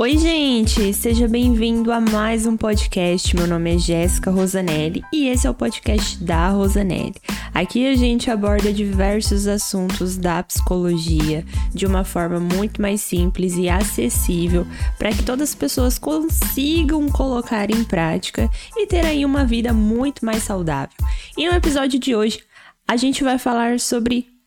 Oi, gente! Seja bem-vindo a mais um podcast. Meu nome é Jéssica Rosanelli e esse é o podcast da Rosanelli. Aqui a gente aborda diversos assuntos da psicologia de uma forma muito mais simples e acessível para que todas as pessoas consigam colocar em prática e ter aí uma vida muito mais saudável. E no episódio de hoje a gente vai falar sobre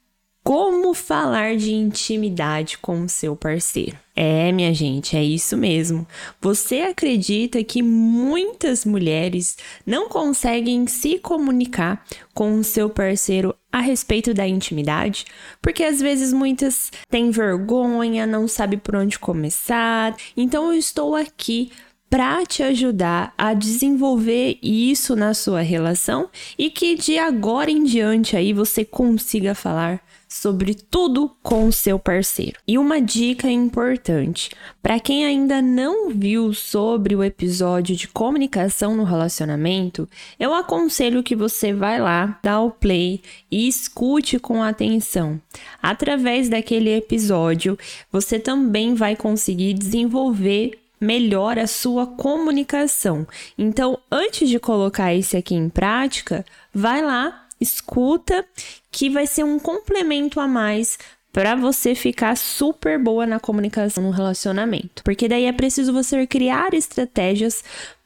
como falar de intimidade com o seu parceiro. É, minha gente, é isso mesmo. Você acredita que muitas mulheres não conseguem se comunicar com o seu parceiro a respeito da intimidade? Porque às vezes muitas têm vergonha, não sabem por onde começar. Então eu estou aqui para te ajudar a desenvolver isso na sua relação e que de agora em diante aí você consiga falar sobre tudo com o seu parceiro. E uma dica importante: para quem ainda não viu sobre o episódio de comunicação no relacionamento, eu aconselho que você vá lá, dá o play e escute com atenção. Através daquele episódio, você também vai conseguir desenvolver melhor a sua comunicação. Então, antes de colocar esse aqui em prática, vai lá, escuta, que vai ser um complemento a mais para você ficar super boa na comunicação no relacionamento. Porque daí é preciso você criar estratégias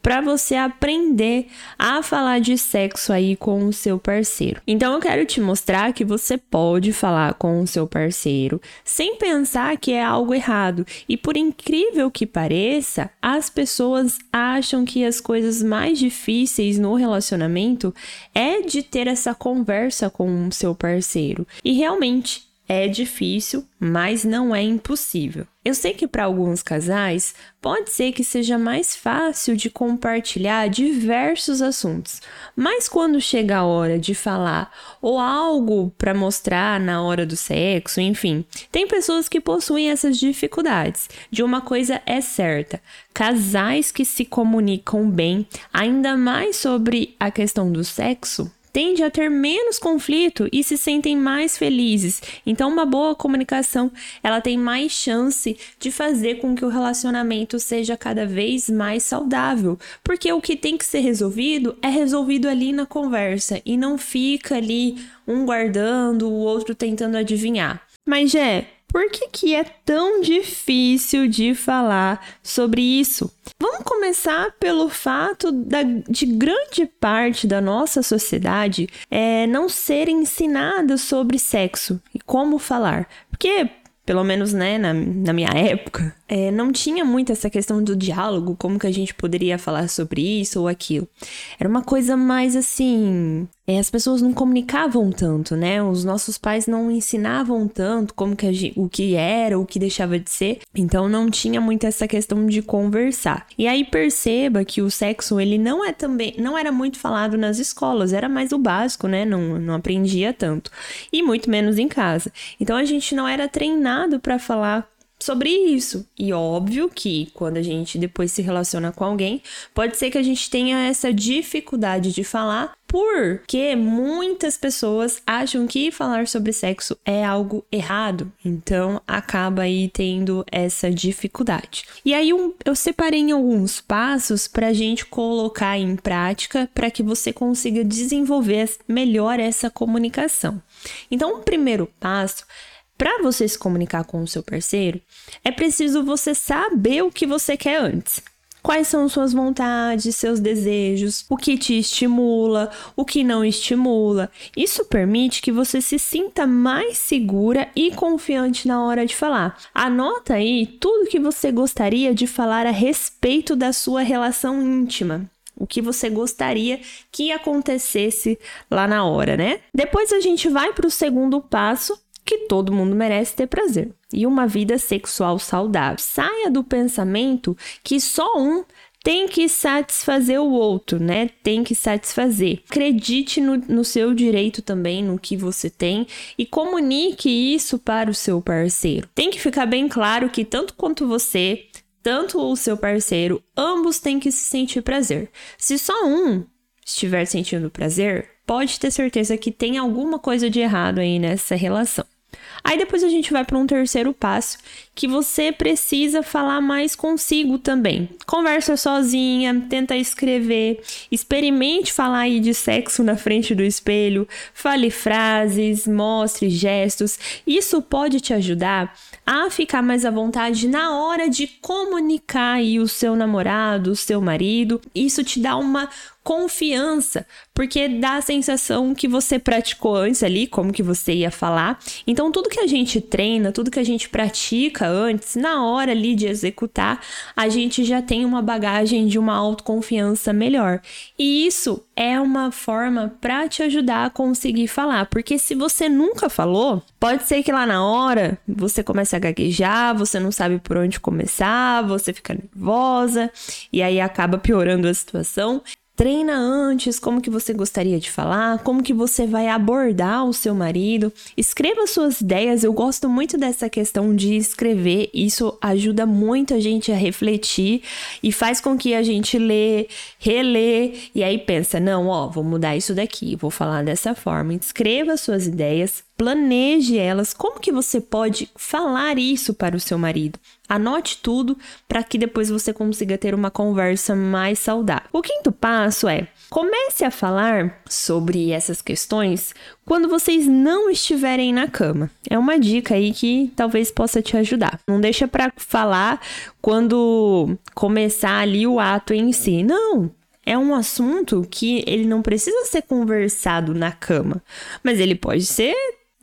para você aprender a falar de sexo aí com o seu parceiro. Então eu quero te mostrar que você pode falar com o seu parceiro sem pensar que é algo errado. E por incrível que pareça, as pessoas acham que as coisas mais difíceis no relacionamento é de ter essa conversa com o seu parceiro. E realmente é difícil, mas não é impossível. Eu sei que para alguns casais pode ser que seja mais fácil de compartilhar diversos assuntos, mas quando chega a hora de falar ou algo para mostrar na hora do sexo, enfim, tem pessoas que possuem essas dificuldades. De uma coisa é certa: casais que se comunicam bem, ainda mais sobre a questão do sexo, tende a ter menos conflito e se sentem mais felizes. Então, uma boa comunicação, ela tem mais chance de fazer com que o relacionamento seja cada vez mais saudável, porque o que tem que ser resolvido é resolvido ali na conversa e não fica ali um guardando, o outro tentando adivinhar. Mas, Jé, por que, que é tão difícil de falar sobre isso? Vamos começar pelo fato da, de grande parte da nossa sociedade é, não ser ensinada sobre sexo e como falar. Porque pelo menos né, na, na minha época, é, não tinha muito essa questão do diálogo, como que a gente poderia falar sobre isso ou aquilo. Era uma coisa mais assim. É, as pessoas não comunicavam tanto, né? Os nossos pais não ensinavam tanto como que gente, o que era, o que deixava de ser. Então não tinha muito essa questão de conversar. E aí perceba que o sexo ele não é também, não era muito falado nas escolas, era mais o básico, né? Não, não aprendia tanto e muito menos em casa. Então a gente não era treinado para falar sobre isso. E óbvio que quando a gente depois se relaciona com alguém, pode ser que a gente tenha essa dificuldade de falar, porque muitas pessoas acham que falar sobre sexo é algo errado. Então acaba aí tendo essa dificuldade. E aí um, eu separei em alguns passos para a gente colocar em prática para que você consiga desenvolver melhor essa comunicação. Então, o primeiro passo para você se comunicar com o seu parceiro, é preciso você saber o que você quer antes. Quais são suas vontades, seus desejos, o que te estimula, o que não estimula. Isso permite que você se sinta mais segura e confiante na hora de falar. Anota aí tudo que você gostaria de falar a respeito da sua relação íntima o que você gostaria que acontecesse lá na hora, né? Depois a gente vai para o segundo passo, que todo mundo merece ter prazer e uma vida sexual saudável. Saia do pensamento que só um tem que satisfazer o outro, né? Tem que satisfazer. Acredite no, no, seu direito também, no que você tem e comunique isso para o seu parceiro. Tem que ficar bem claro que tanto quanto você, tanto o seu parceiro, ambos têm que se sentir prazer. Se só um estiver sentindo prazer, pode ter certeza que tem alguma coisa de errado aí nessa relação. Aí depois a gente vai para um terceiro passo, que você precisa falar mais consigo também. Conversa sozinha, tenta escrever, experimente falar aí de sexo na frente do espelho, fale frases, mostre gestos. Isso pode te ajudar a ficar mais à vontade na hora de comunicar aí o seu namorado, o seu marido. Isso te dá uma confiança, porque dá a sensação que você praticou antes ali, como que você ia falar. Então, tudo que a gente treina, tudo que a gente pratica antes, na hora ali de executar, a gente já tem uma bagagem de uma autoconfiança melhor. E isso é uma forma para te ajudar a conseguir falar, porque se você nunca falou, pode ser que lá na hora você comece a gaguejar, você não sabe por onde começar, você fica nervosa e aí acaba piorando a situação. Treina antes como que você gostaria de falar, como que você vai abordar o seu marido. Escreva suas ideias. Eu gosto muito dessa questão de escrever. Isso ajuda muito a gente a refletir e faz com que a gente lê, relê e aí pensa, não, ó, vou mudar isso daqui, vou falar dessa forma. Escreva suas ideias, planeje elas. Como que você pode falar isso para o seu marido? Anote tudo para que depois você consiga ter uma conversa mais saudável. O quinto passo é: comece a falar sobre essas questões quando vocês não estiverem na cama. É uma dica aí que talvez possa te ajudar. Não deixa para falar quando começar ali o ato em si. Não, é um assunto que ele não precisa ser conversado na cama, mas ele pode ser.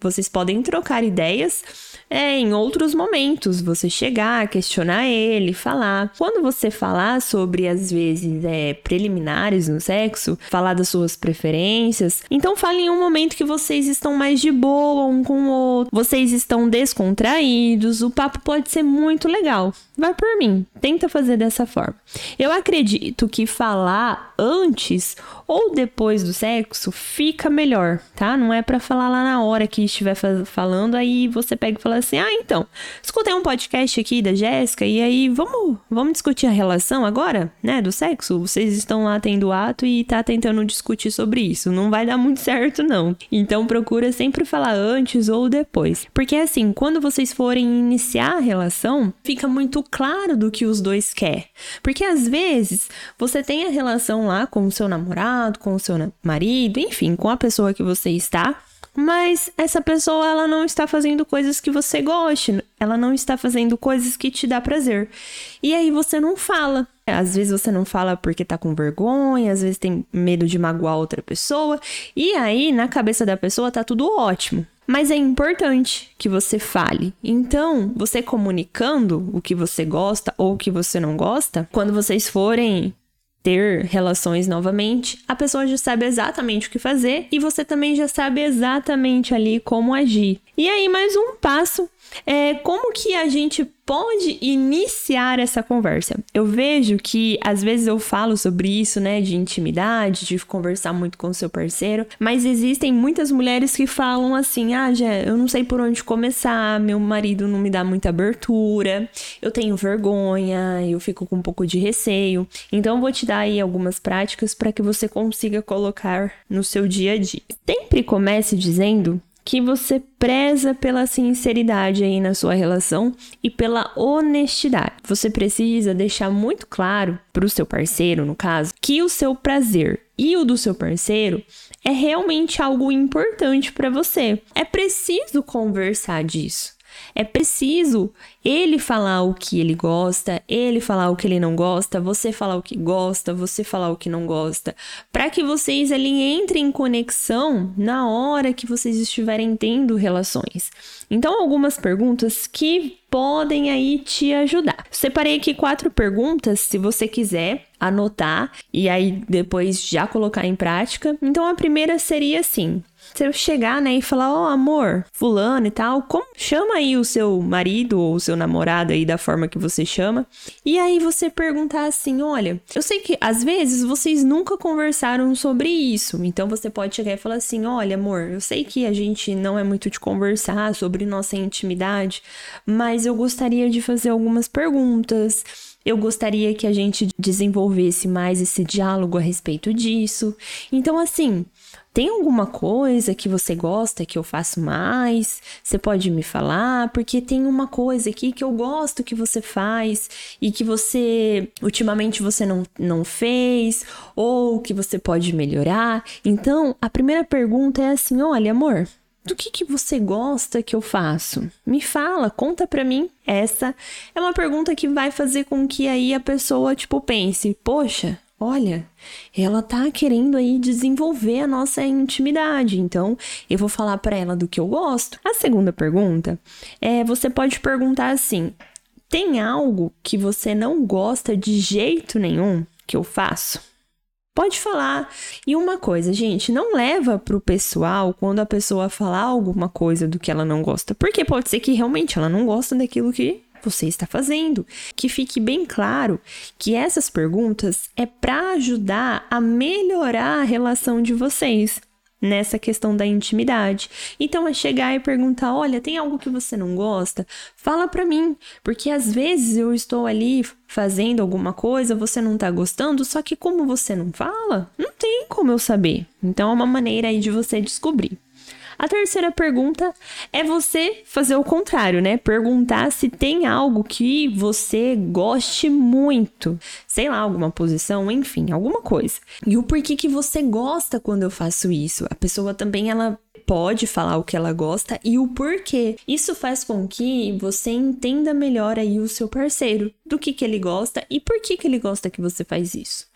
Vocês podem trocar ideias é em outros momentos você chegar, questionar ele, falar. Quando você falar sobre, às vezes, é, preliminares no sexo, falar das suas preferências, então fale em um momento que vocês estão mais de boa um com o outro, vocês estão descontraídos, o papo pode ser muito legal. Vai por mim, tenta fazer dessa forma. Eu acredito que falar antes ou depois do sexo fica melhor, tá? Não é para falar lá na hora que estiver falando, aí você pega e fala assim: "Ah, então, escutei um podcast aqui da Jéssica e aí vamos, vamos discutir a relação agora, né, do sexo? Vocês estão lá tendo ato e tá tentando discutir sobre isso. Não vai dar muito certo não. Então procura sempre falar antes ou depois. Porque assim, quando vocês forem iniciar a relação, fica muito claro do que os dois querem. Porque às vezes você tem a relação lá com o seu namorado, com o seu marido, enfim, com a pessoa que você está, mas essa pessoa ela não está fazendo coisas que você goste, ela não está fazendo coisas que te dá prazer. E aí você não fala. Às vezes você não fala porque tá com vergonha, às vezes tem medo de magoar outra pessoa, e aí na cabeça da pessoa tá tudo ótimo. Mas é importante que você fale. Então, você comunicando o que você gosta ou o que você não gosta, quando vocês forem ter relações novamente, a pessoa já sabe exatamente o que fazer e você também já sabe exatamente ali como agir. E aí, mais um passo é como que a gente pode iniciar essa conversa. Eu vejo que às vezes eu falo sobre isso, né, de intimidade, de conversar muito com o seu parceiro, mas existem muitas mulheres que falam assim: "Ah, já, eu não sei por onde começar, meu marido não me dá muita abertura, eu tenho vergonha, eu fico com um pouco de receio". Então eu vou te dar aí algumas práticas para que você consiga colocar no seu dia a dia. Sempre comece dizendo que você preza pela sinceridade aí na sua relação e pela honestidade. Você precisa deixar muito claro para o seu parceiro, no caso, que o seu prazer e o do seu parceiro é realmente algo importante para você. É preciso conversar disso. É preciso ele falar o que ele gosta, ele falar o que ele não gosta, você falar o que gosta, você falar o que não gosta, para que vocês ali entrem em conexão na hora que vocês estiverem tendo relações. Então, algumas perguntas que podem aí te ajudar. Separei aqui quatro perguntas, se você quiser anotar e aí depois já colocar em prática. Então, a primeira seria assim: você chegar, né, e falar, ó, oh, amor, fulano e tal, como chama aí o seu marido ou o seu namorado aí da forma que você chama. E aí você perguntar assim, olha, eu sei que às vezes vocês nunca conversaram sobre isso, então você pode chegar e falar assim, olha, amor, eu sei que a gente não é muito de conversar sobre nossa intimidade, mas eu gostaria de fazer algumas perguntas. Eu gostaria que a gente desenvolvesse mais esse diálogo a respeito disso. Então, assim, tem alguma coisa que você gosta que eu faço mais? Você pode me falar? Porque tem uma coisa aqui que eu gosto que você faz e que você ultimamente você não, não fez ou que você pode melhorar. Então, a primeira pergunta é assim: olha, amor, do que, que você gosta que eu faço? Me fala, conta pra mim. Essa é uma pergunta que vai fazer com que aí a pessoa, tipo, pense, poxa, olha, ela tá querendo aí desenvolver a nossa intimidade, então eu vou falar para ela do que eu gosto. A segunda pergunta é: você pode perguntar assim: tem algo que você não gosta de jeito nenhum que eu faço? Pode falar. E uma coisa, gente, não leva pro pessoal quando a pessoa falar alguma coisa do que ela não gosta, porque pode ser que realmente ela não gosta daquilo que você está fazendo. Que fique bem claro que essas perguntas é para ajudar a melhorar a relação de vocês nessa questão da intimidade. Então é chegar e perguntar: "Olha, tem algo que você não gosta? Fala para mim, porque às vezes eu estou ali fazendo alguma coisa, você não tá gostando, só que como você não fala, não tem como eu saber. Então é uma maneira aí de você descobrir. A terceira pergunta é você fazer o contrário, né? Perguntar se tem algo que você goste muito. Sei lá, alguma posição, enfim, alguma coisa. E o porquê que você gosta quando eu faço isso. A pessoa também ela pode falar o que ela gosta e o porquê. Isso faz com que você entenda melhor aí o seu parceiro, do que que ele gosta e por que que ele gosta que você faz isso.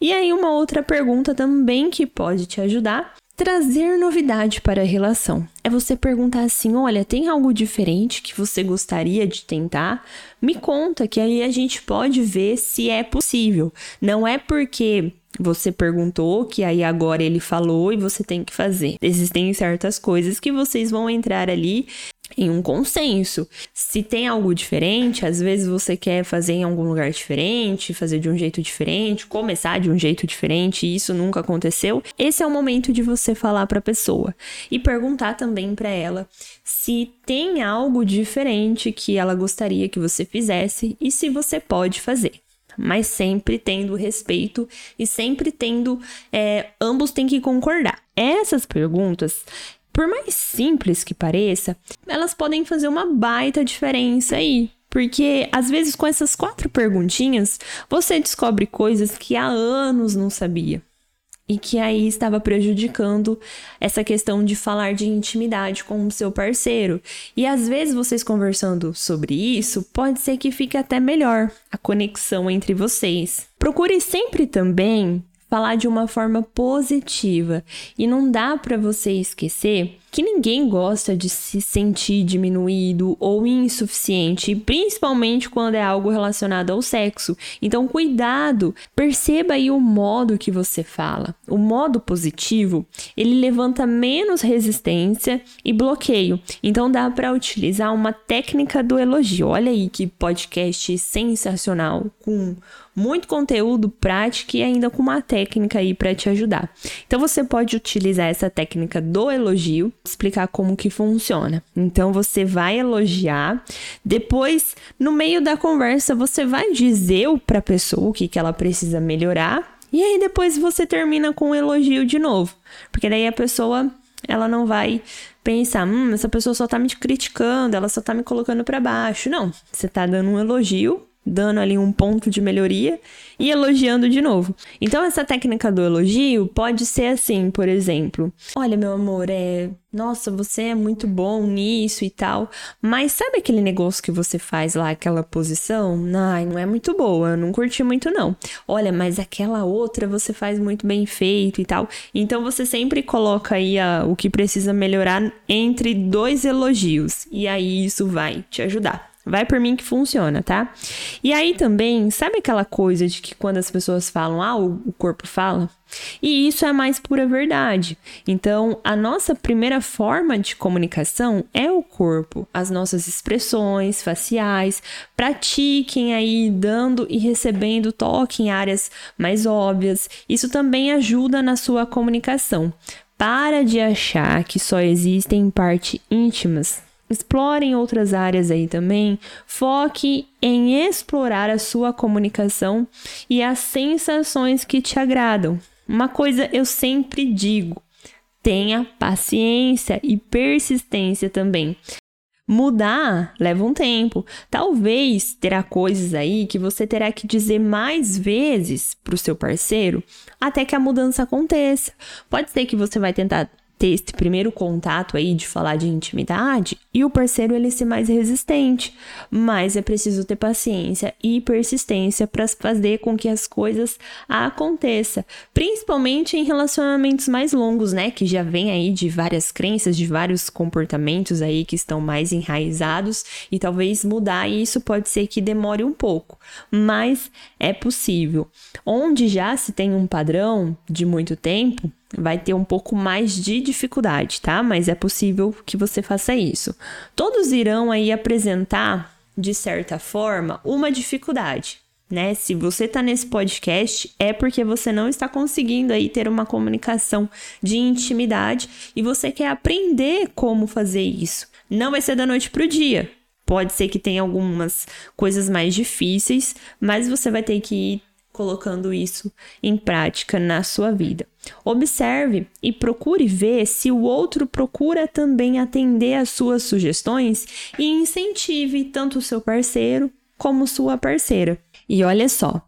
E aí uma outra pergunta também que pode te ajudar trazer novidade para a relação. É você perguntar assim: olha, tem algo diferente que você gostaria de tentar? Me conta, que aí a gente pode ver se é possível. Não é porque você perguntou que aí agora ele falou e você tem que fazer. Existem certas coisas que vocês vão entrar ali em um consenso. Se tem algo diferente, às vezes você quer fazer em algum lugar diferente, fazer de um jeito diferente, começar de um jeito diferente, e isso nunca aconteceu. Esse é o momento de você falar para a pessoa e perguntar também para ela se tem algo diferente que ela gostaria que você fizesse e se você pode fazer mas sempre tendo respeito e sempre tendo. É, ambos têm que concordar. Essas perguntas por mais simples que pareça, elas podem fazer uma baita diferença aí. Porque às vezes com essas quatro perguntinhas você descobre coisas que há anos não sabia e que aí estava prejudicando essa questão de falar de intimidade com o seu parceiro. E às vezes vocês conversando sobre isso, pode ser que fique até melhor a conexão entre vocês. Procure sempre também falar de uma forma positiva e não dá para você esquecer que ninguém gosta de se sentir diminuído ou insuficiente, principalmente quando é algo relacionado ao sexo. Então, cuidado, perceba aí o modo que você fala. O modo positivo, ele levanta menos resistência e bloqueio. Então, dá para utilizar uma técnica do elogio. Olha aí que podcast sensacional com muito conteúdo prático e ainda com uma técnica aí para te ajudar. Então, você pode utilizar essa técnica do elogio explicar como que funciona. Então você vai elogiar, depois no meio da conversa você vai dizer para a pessoa o que, que ela precisa melhorar e aí depois você termina com um elogio de novo, porque daí a pessoa ela não vai pensar, hum, essa pessoa só tá me criticando, ela só tá me colocando para baixo. Não, você tá dando um elogio dando ali um ponto de melhoria e elogiando de novo. Então essa técnica do elogio pode ser assim, por exemplo: "Olha, meu amor, é, nossa, você é muito bom nisso e tal, mas sabe aquele negócio que você faz lá, aquela posição? Ai, não é muito boa, eu não curti muito não. Olha, mas aquela outra você faz muito bem feito e tal". Então você sempre coloca aí a, o que precisa melhorar entre dois elogios e aí isso vai te ajudar. Vai por mim que funciona, tá? E aí também, sabe aquela coisa de que quando as pessoas falam, ah, o corpo fala? E isso é mais pura verdade. Então, a nossa primeira forma de comunicação é o corpo, as nossas expressões faciais. Pratiquem aí dando e recebendo toque em áreas mais óbvias. Isso também ajuda na sua comunicação. Para de achar que só existem partes íntimas Explorem outras áreas aí também. Foque em explorar a sua comunicação e as sensações que te agradam. Uma coisa eu sempre digo: Tenha paciência e persistência também. Mudar leva um tempo. Talvez terá coisas aí que você terá que dizer mais vezes para o seu parceiro até que a mudança aconteça. Pode ser que você vai tentar ter esse primeiro contato aí de falar de intimidade e o parceiro ele ser mais resistente, mas é preciso ter paciência e persistência para fazer com que as coisas aconteçam, principalmente em relacionamentos mais longos, né, que já vem aí de várias crenças, de vários comportamentos aí que estão mais enraizados e talvez mudar isso pode ser que demore um pouco, mas é possível. Onde já se tem um padrão de muito tempo, vai ter um pouco mais de dificuldade, tá? Mas é possível que você faça isso. Todos irão aí apresentar, de certa forma, uma dificuldade, né? Se você tá nesse podcast, é porque você não está conseguindo aí ter uma comunicação de intimidade e você quer aprender como fazer isso. Não vai ser da noite pro dia. Pode ser que tenha algumas coisas mais difíceis, mas você vai ter que ir colocando isso em prática na sua vida. Observe e procure ver se o outro procura também atender às suas sugestões e incentive tanto o seu parceiro como sua parceira. E olha só,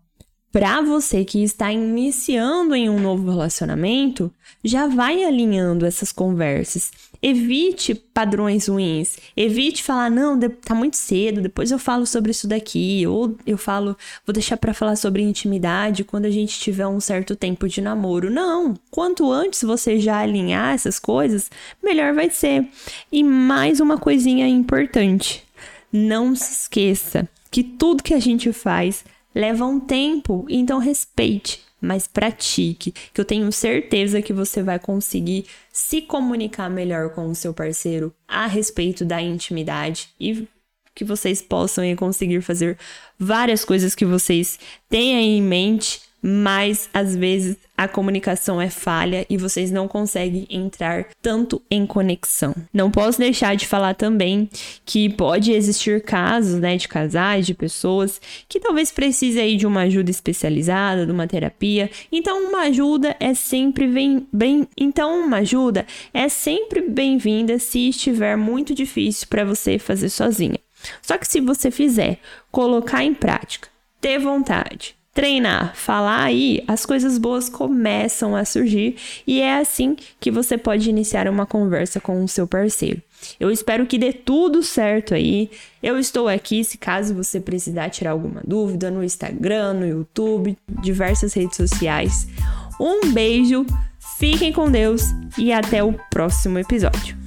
para você que está iniciando em um novo relacionamento, já vai alinhando essas conversas. Evite padrões ruins. Evite falar, não, tá muito cedo, depois eu falo sobre isso daqui. Ou eu falo, vou deixar para falar sobre intimidade quando a gente tiver um certo tempo de namoro. Não. Quanto antes você já alinhar essas coisas, melhor vai ser. E mais uma coisinha importante. Não se esqueça que tudo que a gente faz leva um tempo, então respeite, mas pratique, que eu tenho certeza que você vai conseguir se comunicar melhor com o seu parceiro a respeito da intimidade e que vocês possam conseguir fazer várias coisas que vocês tenham em mente mas às vezes a comunicação é falha e vocês não conseguem entrar tanto em conexão. Não posso deixar de falar também que pode existir casos, né, de casais, de pessoas que talvez precisem aí de uma ajuda especializada, de uma terapia. Então uma ajuda é sempre bem, bem então uma ajuda é sempre bem-vinda se estiver muito difícil para você fazer sozinha. Só que se você fizer, colocar em prática, ter vontade, treinar, falar aí, as coisas boas começam a surgir e é assim que você pode iniciar uma conversa com o seu parceiro. Eu espero que dê tudo certo aí. Eu estou aqui se caso você precisar tirar alguma dúvida no Instagram, no YouTube, diversas redes sociais. Um beijo, fiquem com Deus e até o próximo episódio.